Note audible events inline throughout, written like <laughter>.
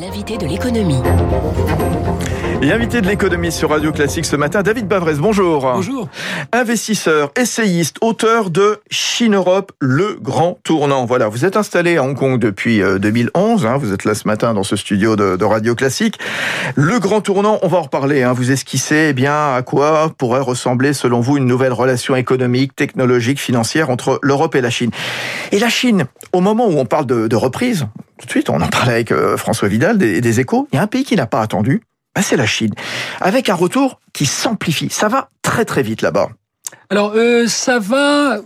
L'invité de l'économie. Et invité de l'économie sur Radio Classique ce matin, David Bavrez, bonjour. Bonjour. Investisseur, essayiste, auteur de Chine-Europe, le grand tournant. Voilà, vous êtes installé à Hong Kong depuis 2011, hein, vous êtes là ce matin dans ce studio de, de, Radio Classique. Le grand tournant, on va en reparler, hein, vous esquissez eh bien à quoi pourrait ressembler selon vous une nouvelle relation économique, technologique, financière entre l'Europe et la Chine. Et la Chine, au moment où on parle de, de reprise, tout de suite, on en parlait avec euh, François Vidal des, des échos, il y a un pays qui n'a pas attendu, ben c'est la Chine, avec un retour qui s'amplifie. Ça va très très vite là-bas. Alors euh, ça va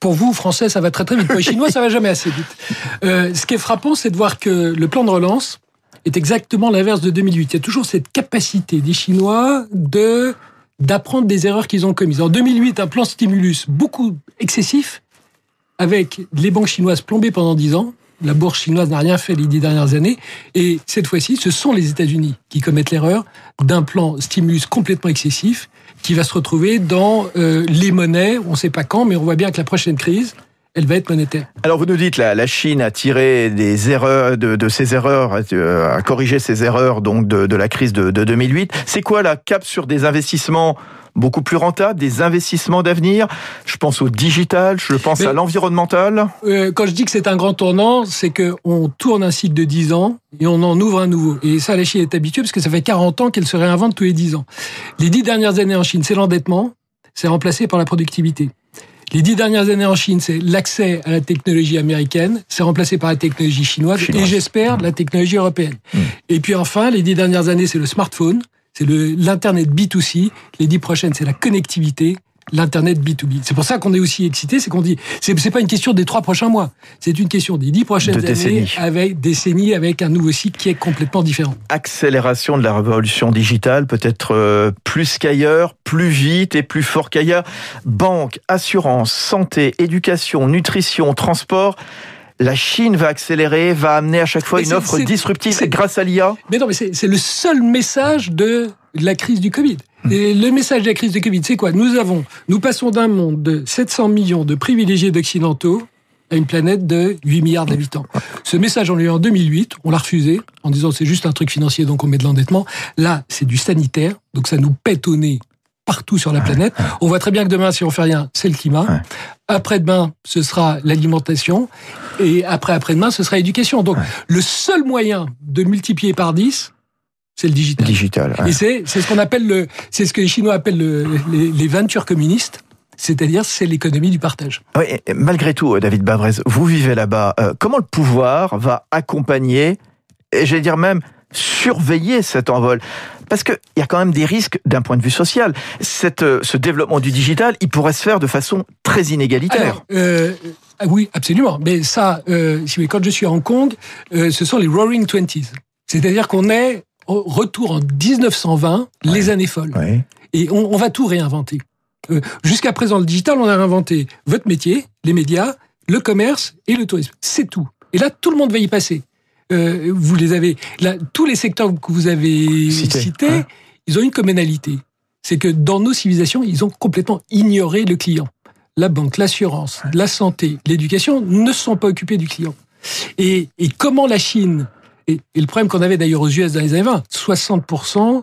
pour vous Français, ça va très très vite. Pour les <laughs> Chinois, ça va jamais assez vite. Euh, ce qui est frappant, c'est de voir que le plan de relance est exactement l'inverse de 2008. Il y a toujours cette capacité des Chinois de d'apprendre des erreurs qu'ils ont commises. En 2008, un plan stimulus beaucoup excessif, avec les banques chinoises plombées pendant 10 ans, la bourse chinoise n'a rien fait les dix dernières années. Et cette fois-ci, ce sont les États-Unis qui commettent l'erreur d'un plan stimulus complètement excessif qui va se retrouver dans euh, les monnaies. On ne sait pas quand, mais on voit bien que la prochaine crise, elle va être monétaire. Alors vous nous dites la, la Chine a tiré des erreurs de, de ses erreurs, euh, a corrigé ses erreurs donc de, de la crise de, de 2008. C'est quoi la cap sur des investissements beaucoup plus rentables, des investissements d'avenir? Je pense au digital, je pense Mais, à l'environnemental. Euh, quand je dis que c'est un grand tournant, c'est qu'on tourne un cycle de 10 ans et on en ouvre un nouveau. Et ça, la Chine est habituée parce que ça fait 40 ans qu'elle se réinvente tous les 10 ans. Les 10 dernières années en Chine, c'est l'endettement, c'est remplacé par la productivité. Les dix dernières années en Chine, c'est l'accès à la technologie américaine, c'est remplacé par la technologie chinoise, chinoise. et j'espère la technologie européenne. Mmh. Et puis enfin, les dix dernières années, c'est le smartphone, c'est l'Internet B2C. Les dix prochaines, c'est la connectivité, l'Internet B2B. C'est pour ça qu'on est aussi excité, c'est qu'on dit, c'est pas une question des trois prochains mois, c'est une question des dix prochaines de années décennies. avec décennies avec un nouveau cycle qui est complètement différent. Accélération de la révolution digitale, peut-être euh, plus qu'ailleurs, plus vite et plus fort qu'ailleurs. Banque, assurance, santé, éducation, nutrition, transport la Chine va accélérer, va amener à chaque fois mais une offre disruptive grâce à l'IA Mais non, mais c'est le seul message de la crise du Covid. Et le message de la crise du Covid, c'est quoi? Nous avons, nous passons d'un monde de 700 millions de privilégiés d'occidentaux à une planète de 8 milliards d'habitants. Ce message, on l'a eu en 2008, on l'a refusé en disant c'est juste un truc financier, donc on met de l'endettement. Là, c'est du sanitaire, donc ça nous pète au nez partout sur la planète. On voit très bien que demain, si on fait rien, c'est le climat. Après-demain, ce sera l'alimentation. Et après-après-demain, ce sera l'éducation. Donc, le seul moyen de multiplier par 10, c'est le digital. Digital. Ouais. Et c'est ce qu'on appelle le, c'est ce que les Chinois appellent le, les, les ventures communistes. C'est-à-dire, c'est l'économie du partage. Oui, malgré tout, David Bavrez, vous vivez là-bas. Euh, comment le pouvoir va accompagner, et j'allais dire même surveiller cet envol? Parce qu'il y a quand même des risques d'un point de vue social. Cette, ce développement du digital, il pourrait se faire de façon très inégalitaire. Alors, euh, oui, absolument. Mais ça, euh, quand je suis à Hong Kong, euh, ce sont les Roaring Twenties. C'est-à-dire qu'on est retour en 1920, ouais. les années folles. Ouais. Et on, on, va tout réinventer. Euh, Jusqu'à présent, le digital, on a réinventé votre métier, les médias, le commerce et le tourisme. C'est tout. Et là, tout le monde va y passer euh, vous les avez là, tous les secteurs que vous avez cités, Cité, hein. ils ont une communalité. C'est que dans nos civilisations, ils ont complètement ignoré le client. La banque, l'assurance, la santé, l'éducation ne sont pas occupés du client. Et, et comment la Chine et, le problème qu'on avait d'ailleurs aux US dans les années 20, 60%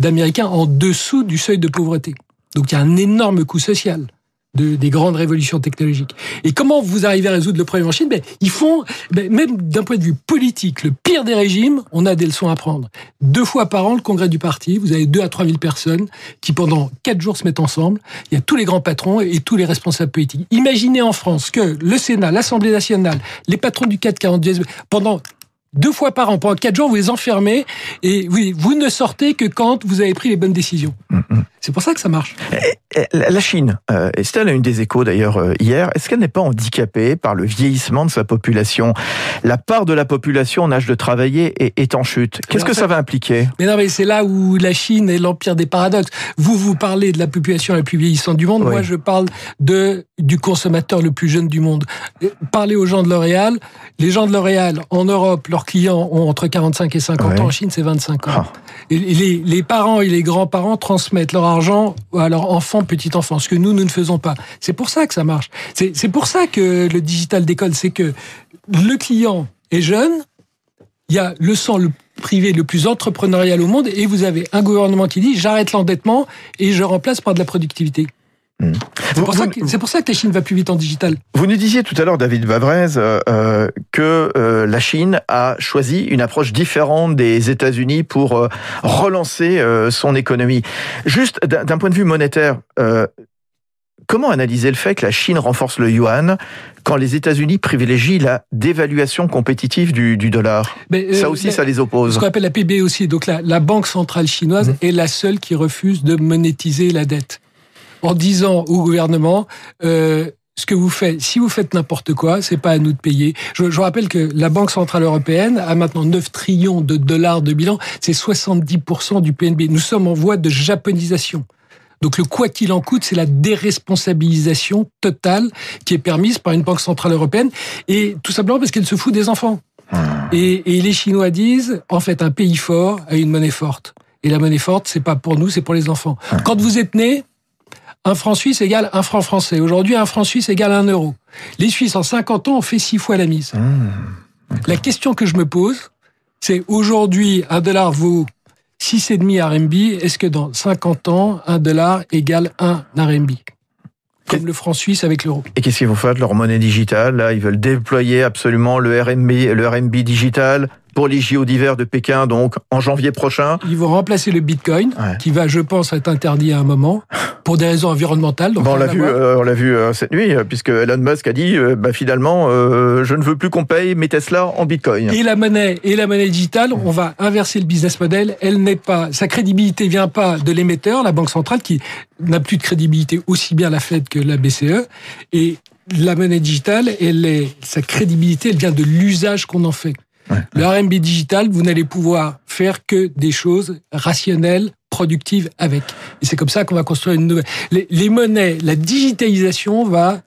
d'Américains en dessous du seuil de pauvreté. Donc il y a un énorme coût social de, des grandes révolutions technologiques. Et comment vous arrivez à résoudre le problème en Chine? Ben, Ils font, ben, même d'un point de vue politique, le pire des régimes, on a des leçons à prendre. Deux fois par an, le congrès du parti, vous avez deux à trois mille personnes qui, pendant quatre jours, se mettent ensemble. Il y a tous les grands patrons et tous les responsables politiques. Imaginez en France que le Sénat, l'Assemblée nationale, les patrons du 440, pendant deux fois par an, pendant quatre jours, vous les enfermez et oui, vous ne sortez que quand vous avez pris les bonnes décisions. Mm -hmm. C'est pour ça que ça marche. La Chine, euh, Estelle a une des échos d'ailleurs euh, hier, est-ce qu'elle n'est pas handicapée par le vieillissement de sa population? La part de la population en âge de travailler est, en chute. Qu'est-ce que ça, ça va impliquer? Mais non, mais c'est là où la Chine est l'empire des paradoxes. Vous, vous parlez de la population la plus vieillissante du monde, oui. moi je parle de du consommateur le plus jeune du monde. Parlez aux gens de L'Oréal, les gens de L'Oréal en Europe, leurs clients ont entre 45 et 50 oui. ans, en Chine c'est 25 ans. Ah. Et les, les parents et les grands-parents transmettent leur argent à leurs enfants, petits-enfants, ce que nous, nous ne faisons pas. C'est pour ça que ça marche. C'est pour ça que le digital décolle, c'est que le client est jeune, il y a le sang le privé le plus entrepreneurial au monde et vous avez un gouvernement qui dit j'arrête l'endettement et je remplace par de la productivité. C'est pour, pour, ça que la Chine va plus vite en digital. Vous nous disiez tout à l'heure, David Bavrez, euh, euh, que euh, la Chine a choisi une approche différente des États-Unis pour euh, relancer son économie. Juste d'un point de vue monétaire, comment analyser le fait que la Chine renforce le yuan quand les États-Unis privilégient la dévaluation compétitive du, du dollar? Mais, Ça aussi, ça les oppose. Ce qu'on appelle la PB aussi. Donc la, la Banque centrale chinoise mmh. est la seule qui refuse de monétiser la dette en disant au gouvernement euh, ce que vous faites, si vous faites n'importe quoi, c'est pas à nous de payer. Je, je, rappelle que la Banque centrale européenne a maintenant 9 trillions de dollars de bilan, c'est 70% du PNB. Nous sommes en voie de japonisation. Donc le quoi qu'il en coûte, c'est la déresponsabilisation totale qui est permise par une banque centrale européenne, et tout simplement parce qu'elle se fout des enfants. Ah. Et, et les Chinois disent, en fait, un pays fort a une monnaie forte. Et la monnaie forte, c'est pas pour nous, c'est pour les enfants. Ah. Quand vous êtes né, un franc suisse égale un franc français. Aujourd'hui, un franc suisse égale un euro. Les Suisses, en 50 ans, ont fait six fois la mise. Mmh, la question que je me pose, c'est aujourd'hui, un dollar vaut 6,5 RMB. Est-ce que dans 50 ans, un dollar égale un RMB comme le franc suisse avec l'euro. Et qu'est-ce qu'ils vont faire de leur monnaie digitale? Là, ils veulent déployer absolument le RMB, le RMB digital pour les JO d'hiver de Pékin, donc en janvier prochain. Ils vont remplacer le Bitcoin, qui va, je pense, être interdit à un moment pour des raisons environnementales. Donc on l'a vu, euh, on l'a vu euh, cette nuit, euh, puisque Elon Musk a dit, bah, finalement, je ne veux plus qu'on paye mes Tesla en Bitcoin. Et la monnaie, et la monnaie digitale, on va inverser le business model. Elle n'est pas, sa crédibilité vient pas de l'émetteur, la banque centrale, qui n'a plus de crédibilité aussi bien la Fed que la BCE, et la monnaie digitale, elle est, sa crédibilité, elle vient de l'usage qu'on en fait. Le RMB digital, vous n'allez pouvoir faire que des choses rationnelles, productives avec. Et c'est comme ça qu'on va construire une nouvelle. Les, monnaies, la digitalisation va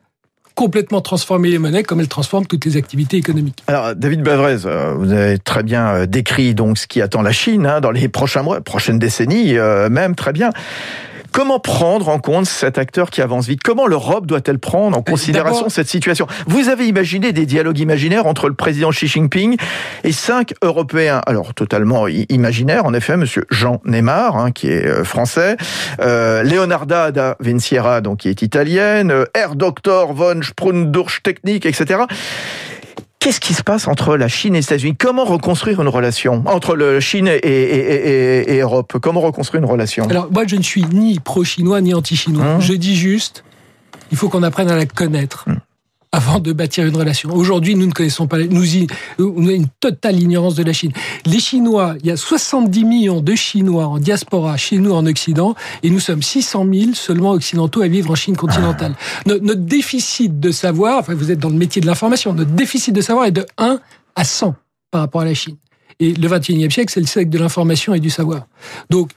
complètement transformer les monnaies comme elle transforme toutes les activités économiques. Alors, David Bavrez, euh, vous avez très bien euh, décrit donc ce qui attend la Chine hein, dans les prochains mois, prochaines décennies, euh, même très bien. Comment prendre en compte cet acteur qui avance vite? Comment l'Europe doit-elle prendre en considération cette situation? Vous avez imaginé des dialogues imaginaires entre le président Xi Jinping et cinq Européens, alors totalement imaginaires, en effet, Monsieur Jean Neymar, hein, qui est euh, français, euh, Leonarda da Vinciera, donc qui est italienne, euh, Herr Dr. von Sprundurch Technik, etc. Qu'est-ce qui se passe entre la Chine et les États-Unis? Comment reconstruire une relation entre la Chine et, et, et, Europe? Comment reconstruire une relation? Alors moi, je ne suis ni pro-chinois ni anti-chinois. Hein? Je dis juste, il faut qu'on apprenne à la connaître. Hum avant de bâtir une relation. Aujourd'hui, nous ne connaissons pas, nous, y, on a une totale ignorance de la Chine. Les Chinois, il y a 70 millions de Chinois en diaspora chez nous en Occident, et nous sommes 600 000 seulement occidentaux à vivre en Chine continentale. Notre, notre déficit de savoir, enfin vous êtes dans le métier de l'information, notre déficit de savoir est de 1 à 100 par rapport à la Chine. Et le 21e siècle, c'est le siècle de l'information et du savoir. Donc,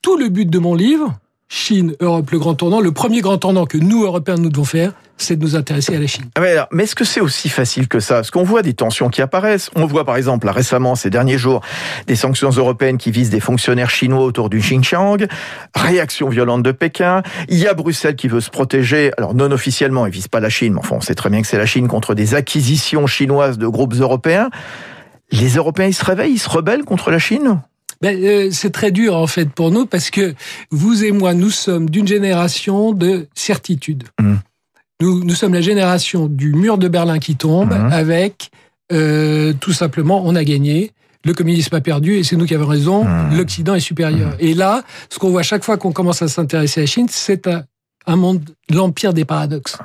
tout le but de mon livre, Chine, Europe, le grand tournant, le premier grand tournant que nous, Européens, nous devons faire, c'est de nous intéresser à la Chine. Ah mais, est-ce que c'est aussi facile que ça? Parce qu'on voit des tensions qui apparaissent. On voit par exemple là, récemment, ces derniers jours, des sanctions européennes qui visent des fonctionnaires chinois autour du Xinjiang, réaction violente de Pékin. Il y a Bruxelles qui veut se protéger, alors non officiellement, ils visent pas la Chine, mais enfin on sait très bien que c'est la Chine contre des acquisitions chinoises de groupes européens. Les Européens, ils se réveillent, ils se rebellent contre la Chine? Ben, euh, c'est très dur en fait pour nous parce que vous et moi, nous sommes d'une génération de certitude. Mmh. Nous, nous sommes la génération du mur de Berlin qui tombe mmh. avec euh, tout simplement on a gagné. Le communisme a perdu et c'est nous qui avons raison. Mmh. L'Occident est supérieur. Et là, ce qu'on voit chaque fois qu'on commence à s'intéresser à la Chine, c'est un, un monde, l'empire des paradoxes.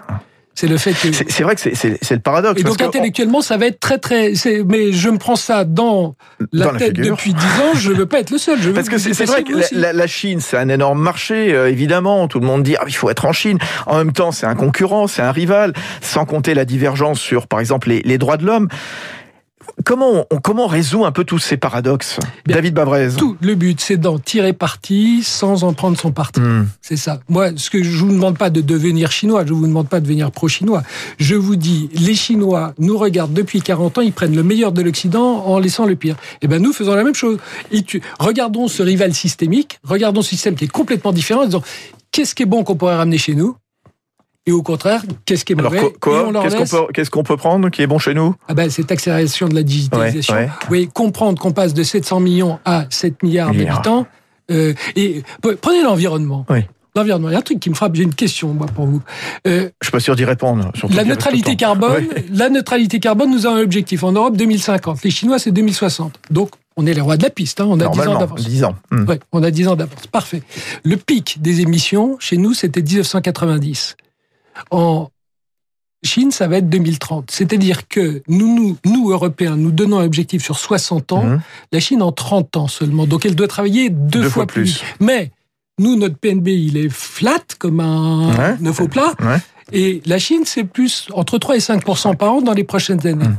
C'est le fait que. C'est vrai que c'est le paradoxe. Et donc intellectuellement, ça va être très très. Mais je me prends ça dans la tête depuis dix ans. Je veux pas être le seul. Je parce que c'est vrai que la, la, Chine, c'est un énorme marché. Euh, évidemment, tout le monde dit ah, il faut être en Chine. En même temps, c'est un concurrent, c'est un rival. Sans compter la divergence sur, par exemple, les, les droits de l'homme. Comment on, comment résout un peu tous ces paradoxes David Bavrez? Tout le but, c'est d'en tirer parti sans en prendre son parti. Hmm. C'est ça. Moi, ce que je vous demande pas de devenir chinois, je vous demande pas de devenir pro-chinois. Je vous dis, les Chinois nous regardent depuis 40 ans, ils prennent le meilleur de l'Occident en laissant le pire. Eh ben nous faisons la même chose. regardons ce rival systémique, regardons ce système qui est complètement différent, en disant qu'est-ce qui est bon qu'on pourrait ramener chez nous? Et au contraire, qu'est-ce qui est mauvais Alors quoi, Qu'est-ce qu'on peut, prendre qui est bon chez nous Ah ben, cette accélération de la digitalisation. Ouais, ouais. Oui, comprendre qu'on passe de 700 millions à 7 milliards d'habitants. euh, et prenez l'environnement. Oui. L'environnement. Il y a un truc qui me frappe. J'ai une question moi pour vous. Euh, Je suis pas sûr d'y répondre. la neutralité carbone. Ouais. <laughs> La neutralité carbone, nous avons un objectif en Europe 2050. Les Chinois c'est 2060. Donc on est les rois de la piste. Hein, on a 10 ans d'avance. 10 ans. Hmm. Ouais, on a 10 ans d'avance. Parfait. Le pic des émissions, chez nous, c'était 1990. En Chine, ça va être 2030. C'est-à-dire que nous, nous, nous, Européens, nous donnons un objectif sur 60 ans, Mhm. la Chine en 30 ans seulement. Donc elle doit travailler deux, Deux fois, fois plus. plus. Mais nous, notre PNB, il est flat comme un Ouais. œuf au plat. Ouais. Et la Chine, c'est plus entre 3 et 5% par an dans les prochaines années. Mm.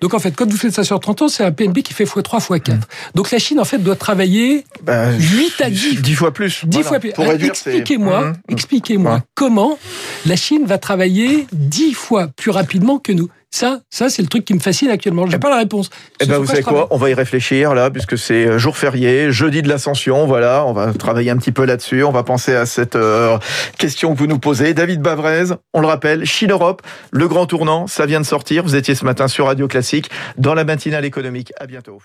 Donc en fait, quand vous faites ça sur 30 ans, c'est un PNB qui fait x3, x4. Mm. Donc la Chine, en fait, doit travailler Bah, 8 à 10 10 fois plus. 10 Voilà. fois plus. Pour Alors, réduire, expliquez-moi, Mhm. expliquez-moi Ouais. comment la Chine va travailler 10 fois plus rapidement que nous. Ça, ça c'est le truc qui me fascine actuellement. J'ai pas la réponse. Eh ben, vous savez quoi On va y réfléchir là, puisque c'est euh, jour férié, jeudi de l'Ascension. Voilà, on va travailler un petit peu là-dessus. On va penser à cette euh, question que vous nous posez. David Bavrez, on le rappelle, Chine Europe, le grand tournant, ça vient de sortir. Vous étiez ce matin sur Radio Classique dans la matinale économique. À bientôt.